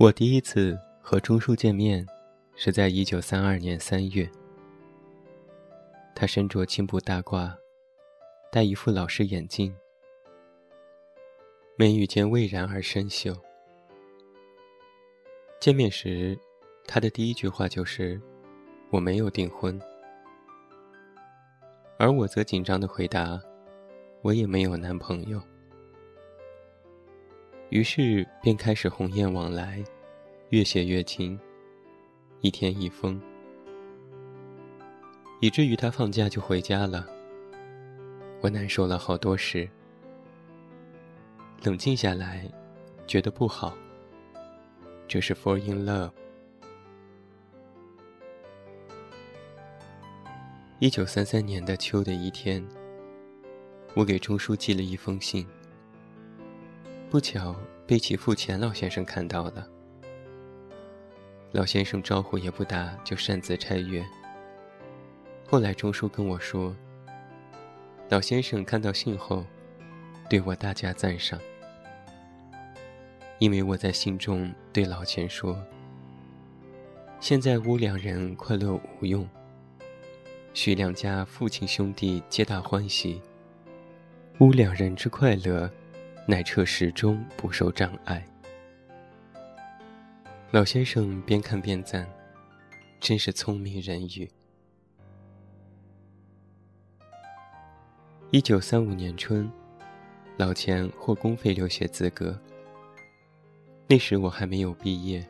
我第一次和钟叔见面，是在一九三二年三月。他身着青布大褂，戴一副老式眼镜，眉宇间蔚然而深秀。见面时，他的第一句话就是：“我没有订婚。”而我则紧张的回答：“我也没有男朋友。”于是便开始鸿雁往来，越写越情，一天一封，以至于他放假就回家了。我难受了好多时，冷静下来，觉得不好。这是 fall in love。一九三三年的秋的一天，我给钟书寄了一封信。不巧被其父钱老先生看到了，老先生招呼也不打，就擅自拆阅。后来钟叔跟我说，老先生看到信后，对我大加赞赏，因为我在信中对老钱说：“现在吾两人快乐无用，许两家父亲兄弟皆大欢喜，吾两人之快乐。”乃彻始终不受障碍。老先生边看边赞：“真是聪明人语。”一九三五年春，老钱获公费留学资格。那时我还没有毕业，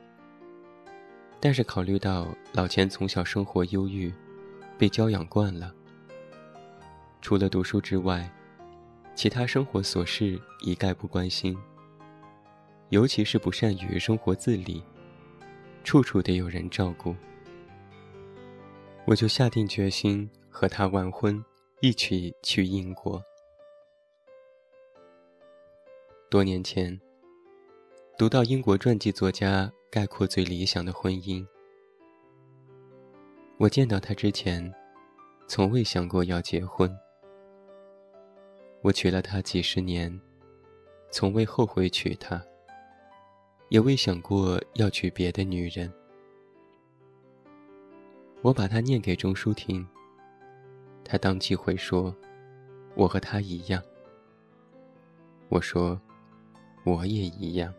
但是考虑到老钱从小生活忧郁，被教养惯了，除了读书之外。其他生活琐事一概不关心，尤其是不善于生活自理，处处得有人照顾。我就下定决心和他完婚，一起去英国。多年前，读到英国传记作家概括最理想的婚姻，我见到他之前，从未想过要结婚。我娶了她几十年，从未后悔娶她，也未想过要娶别的女人。我把它念给钟书听，他当即回说：“我和她一样。”我说：“我也一样。”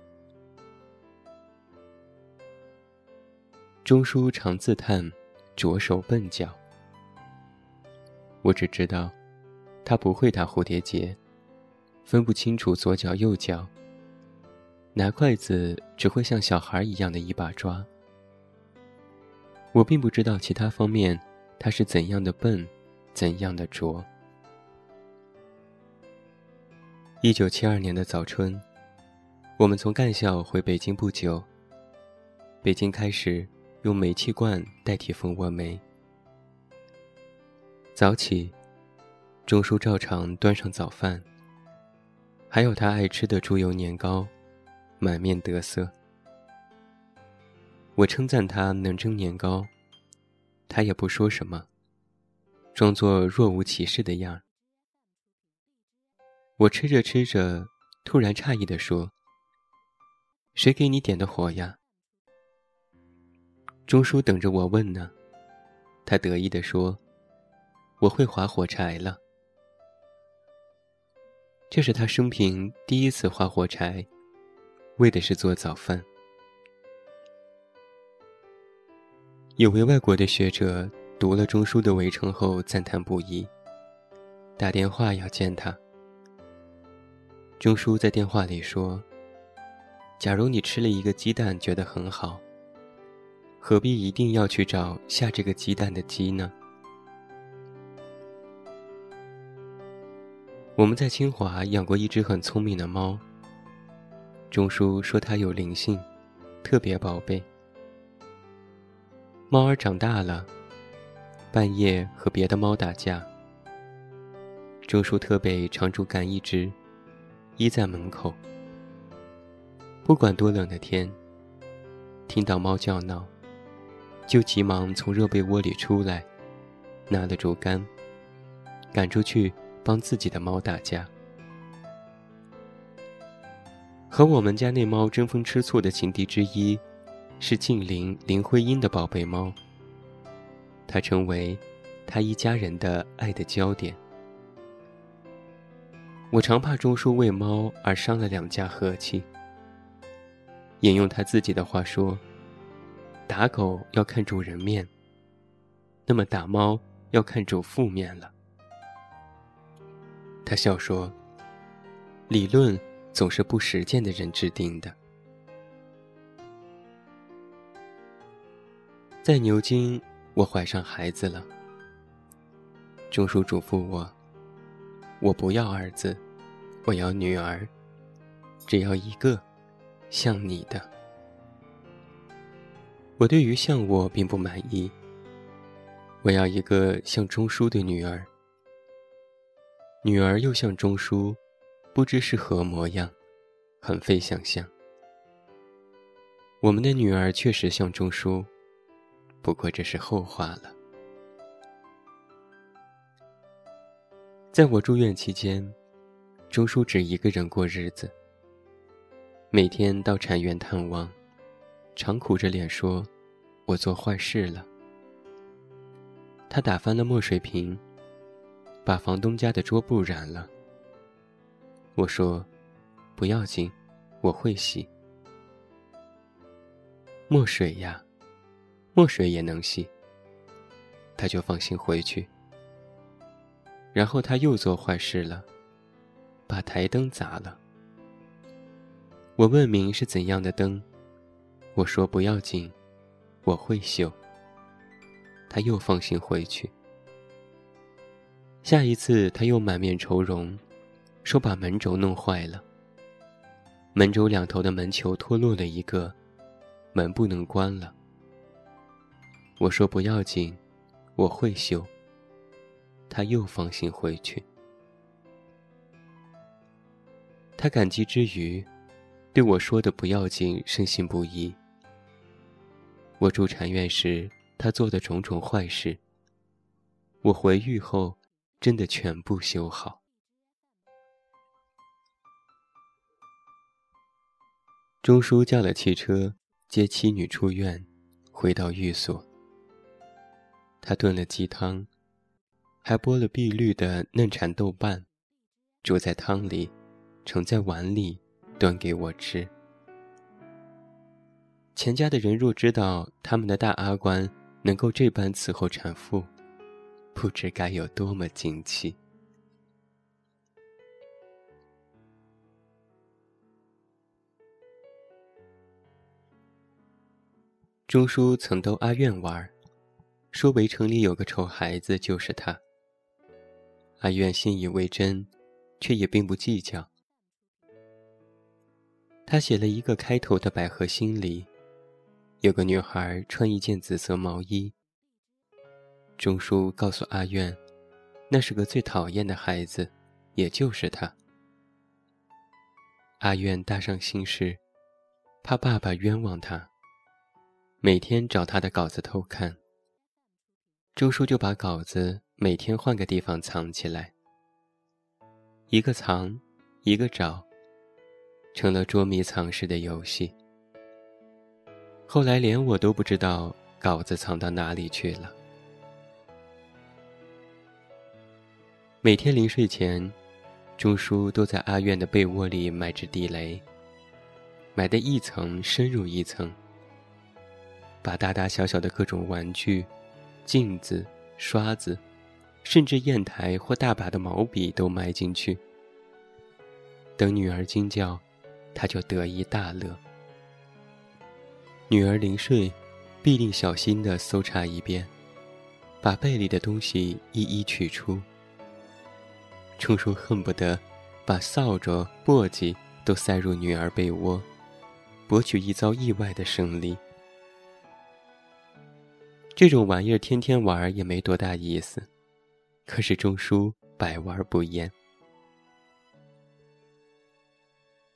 钟书常自叹：“着手笨脚。”我只知道。他不会打蝴蝶结，分不清楚左脚右脚。拿筷子只会像小孩一样的一把抓。我并不知道其他方面他是怎样的笨，怎样的拙。一九七二年的早春，我们从干校回北京不久，北京开始用煤气罐代替蜂窝煤。早起。钟叔照常端上早饭，还有他爱吃的猪油年糕，满面得色。我称赞他能蒸年糕，他也不说什么，装作若无其事的样儿。我吃着吃着，突然诧异地说：“谁给你点的火呀？”钟叔等着我问呢，他得意地说：“我会划火柴了。”这是他生平第一次划火柴，为的是做早饭。有位外国的学者读了钟书的《围城》后赞叹不已，打电话要见他。钟书在电话里说：“假如你吃了一个鸡蛋觉得很好，何必一定要去找下这个鸡蛋的鸡呢？”我们在清华养过一只很聪明的猫。钟叔说它有灵性，特别宝贝。猫儿长大了，半夜和别的猫打架。钟叔特备常驻赶一只，依在门口。不管多冷的天，听到猫叫闹，就急忙从热被窝里出来，拿了竹竿，赶出去。帮自己的猫打架。和我们家那猫争风吃醋的情敌之一，是静林林徽因的宝贝猫。它成为他一家人的爱的焦点。我常怕钟叔为猫而伤了两家和气。引用他自己的话说：“打狗要看主人面，那么打猫要看主妇面了。”他笑说：“理论。”总是不实践的人制定的。在牛津，我怀上孩子了。钟叔嘱咐我：“我不要儿子，我要女儿，只要一个，像你的。”我对于像我并不满意。我要一个像钟叔的女儿，女儿又像钟叔。不知是何模样，很费想象。我们的女儿确实像钟书，不过这是后话了。在我住院期间，钟书只一个人过日子，每天到产院探望，常苦着脸说：“我做坏事了。”他打翻了墨水瓶，把房东家的桌布染了。我说：“不要紧，我会洗。墨水呀，墨水也能洗。”他就放心回去。然后他又做坏事了，把台灯砸了。我问明是怎样的灯，我说不要紧，我会修。他又放心回去。下一次他又满面愁容。说把门轴弄坏了，门轴两头的门球脱落了一个，门不能关了。我说不要紧，我会修。他又放心回去。他感激之余，对我说的不要紧深信不疑。我住禅院时，他做的种种坏事，我回狱后真的全部修好。钟叔叫了汽车接妻女出院，回到寓所。他炖了鸡汤，还剥了碧绿的嫩蚕豆瓣，煮在汤里，盛在碗里，端给我吃。钱家的人若知道他们的大阿官能够这般伺候产妇，不知该有多么惊奇。钟叔曾逗阿苑玩，说围城里有个丑孩子就是他。阿苑信以为真，却也并不计较。他写了一个开头的百合心里，有个女孩穿一件紫色毛衣。钟叔告诉阿苑，那是个最讨厌的孩子，也就是他。阿苑搭上心事，怕爸爸冤枉他。每天找他的稿子偷看，周叔就把稿子每天换个地方藏起来，一个藏，一个找，成了捉迷藏式的游戏。后来连我都不知道稿子藏到哪里去了。每天临睡前，钟叔都在阿苑的被窝里埋着地雷，埋得一层深入一层。把大大小小的各种玩具、镜子、刷子，甚至砚台或大把的毛笔都埋进去。等女儿惊叫，他就得意大乐。女儿临睡，必定小心地搜查一遍，把被里的东西一一取出。钟叔恨不得把扫帚、簸箕都塞入女儿被窝，博取一遭意外的胜利。这种玩意儿天天玩也没多大意思，可是钟叔百玩不厌。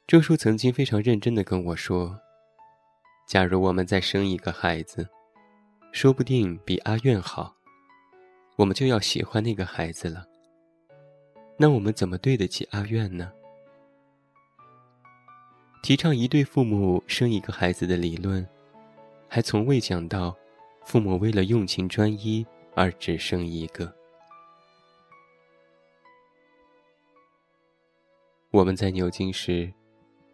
钟叔曾经非常认真的跟我说：“假如我们再生一个孩子，说不定比阿苑好，我们就要喜欢那个孩子了。那我们怎么对得起阿苑呢？”提倡一对父母生一个孩子的理论，还从未讲到父母为了用情专一而只生一个。我们在牛津时，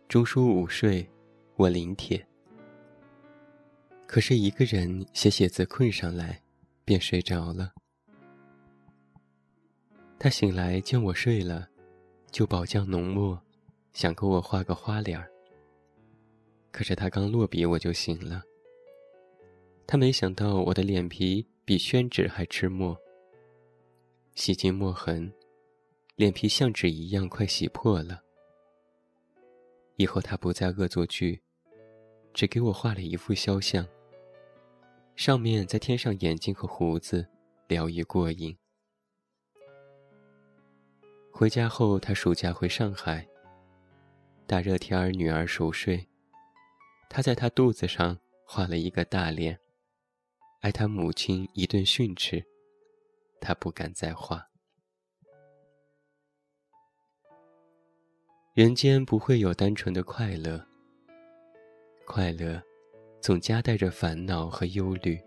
钟书午睡，我临帖。可是一个人写写字困上来，便睡着了。他醒来见我睡了，就宝浆浓墨，想给我画个花脸儿。可是他刚落笔，我就醒了。他没想到我的脸皮比宣纸还吃墨，洗尽墨痕，脸皮像纸一样快洗破了。以后他不再恶作剧，只给我画了一幅肖像。上面再添上眼睛和胡子，聊以过瘾。回家后，他暑假回上海。大热天儿，女儿熟睡，他在她肚子上画了一个大脸，挨他母亲一顿训斥，他不敢再画。人间不会有单纯的快乐，快乐。总夹带着烦恼和忧虑。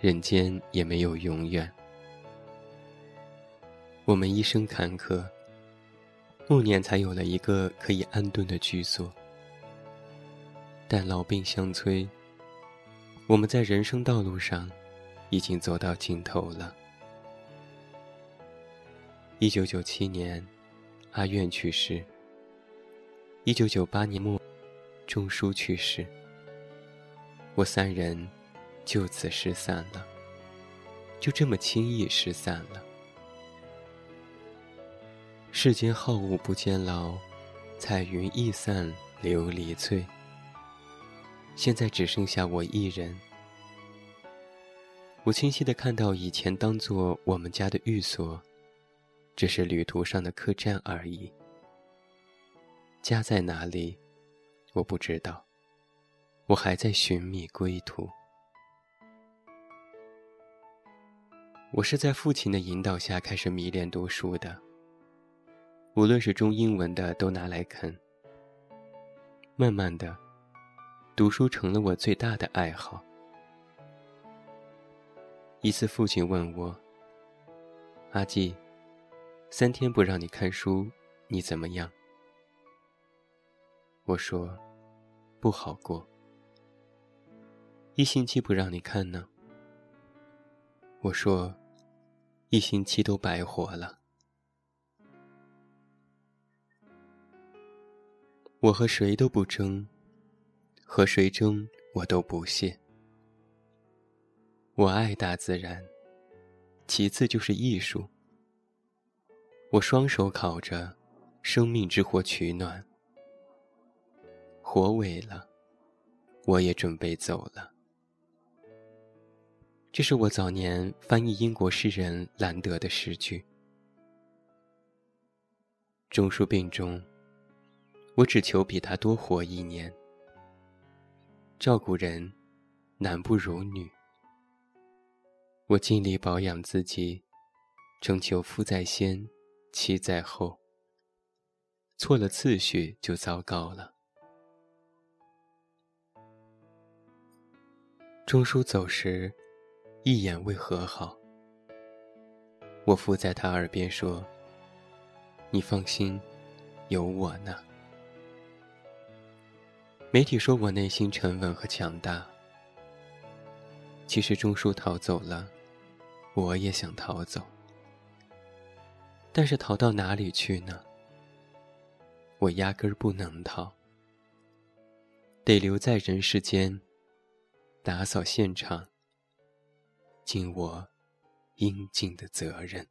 人间也没有永远。我们一生坎坷，暮年才有了一个可以安顿的居所。但老病相催，我们在人生道路上已经走到尽头了。一九九七年，阿苑去世。一九九八年末，钟书去世。我三人就此失散了，就这么轻易失散了。世间好物不坚牢，彩云易散琉璃脆。现在只剩下我一人，我清晰的看到以前当做我们家的寓所，只是旅途上的客栈而已。家在哪里，我不知道。我还在寻觅归途。我是在父亲的引导下开始迷恋读书的，无论是中英文的都拿来啃。慢慢的，读书成了我最大的爱好。一次，父亲问我：“阿季，三天不让你看书，你怎么样？”我说：“不好过。”一星期不让你看呢，我说，一星期都白活了。我和谁都不争，和谁争我都不屑。我爱大自然，其次就是艺术。我双手烤着，生命之火取暖。火萎了，我也准备走了。这是我早年翻译英国诗人兰德的诗句。钟书病中，我只求比他多活一年。照顾人，男不如女。我尽力保养自己，征求夫在先，妻在后。错了次序就糟糕了。钟书走时。一眼未和好，我附在他耳边说：“你放心，有我呢。”媒体说我内心沉稳和强大。其实钟书逃走了，我也想逃走，但是逃到哪里去呢？我压根儿不能逃，得留在人世间，打扫现场。尽我应尽的责任。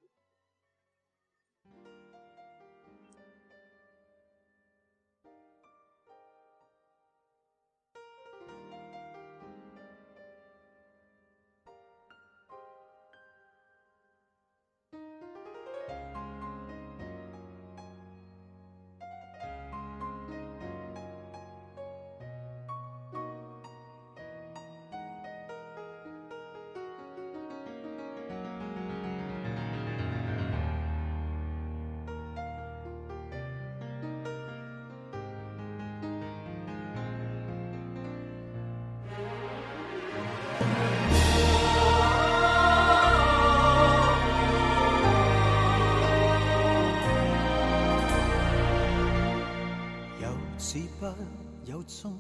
有踪，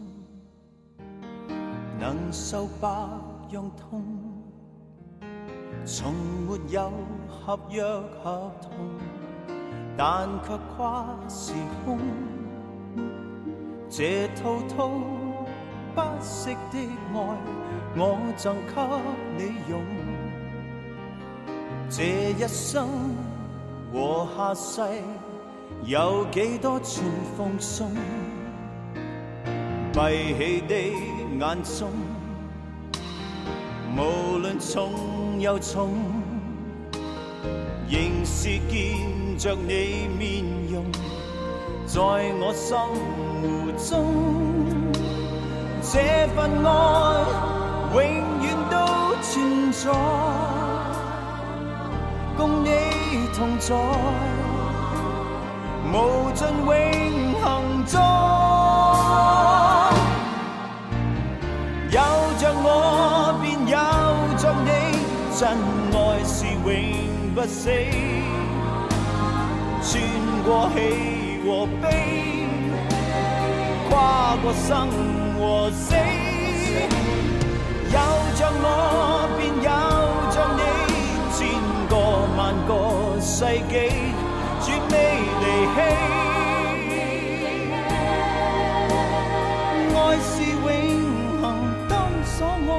能受百样痛，从没有合约合同，但却跨时空。这滔滔不息的爱，我赠给你用。这一生和下世，有几多串奉送？闭起的眼中，无论重又重，仍是见着你面容，在我心湖中，这份爱永远都存在，共你同在，无尽永恒中。真爱是永不死。穿过喜和悲，跨过生和死。有着我，便有着你，千个万个世纪，绝未离弃。爱是永恒，当。所爱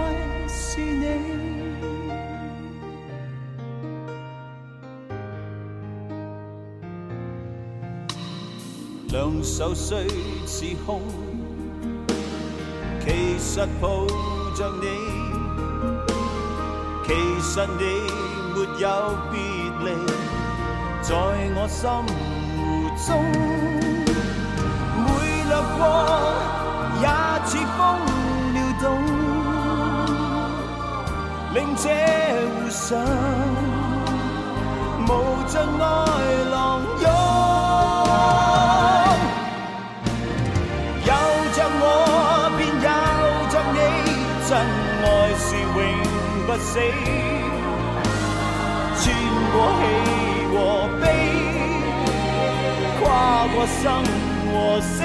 手虽似空，其实抱着你，其实你没有别离，在我心湖中，每掠过也似风撩动。令这湖上无尽爱浪死。穿过喜和悲，跨过生和死，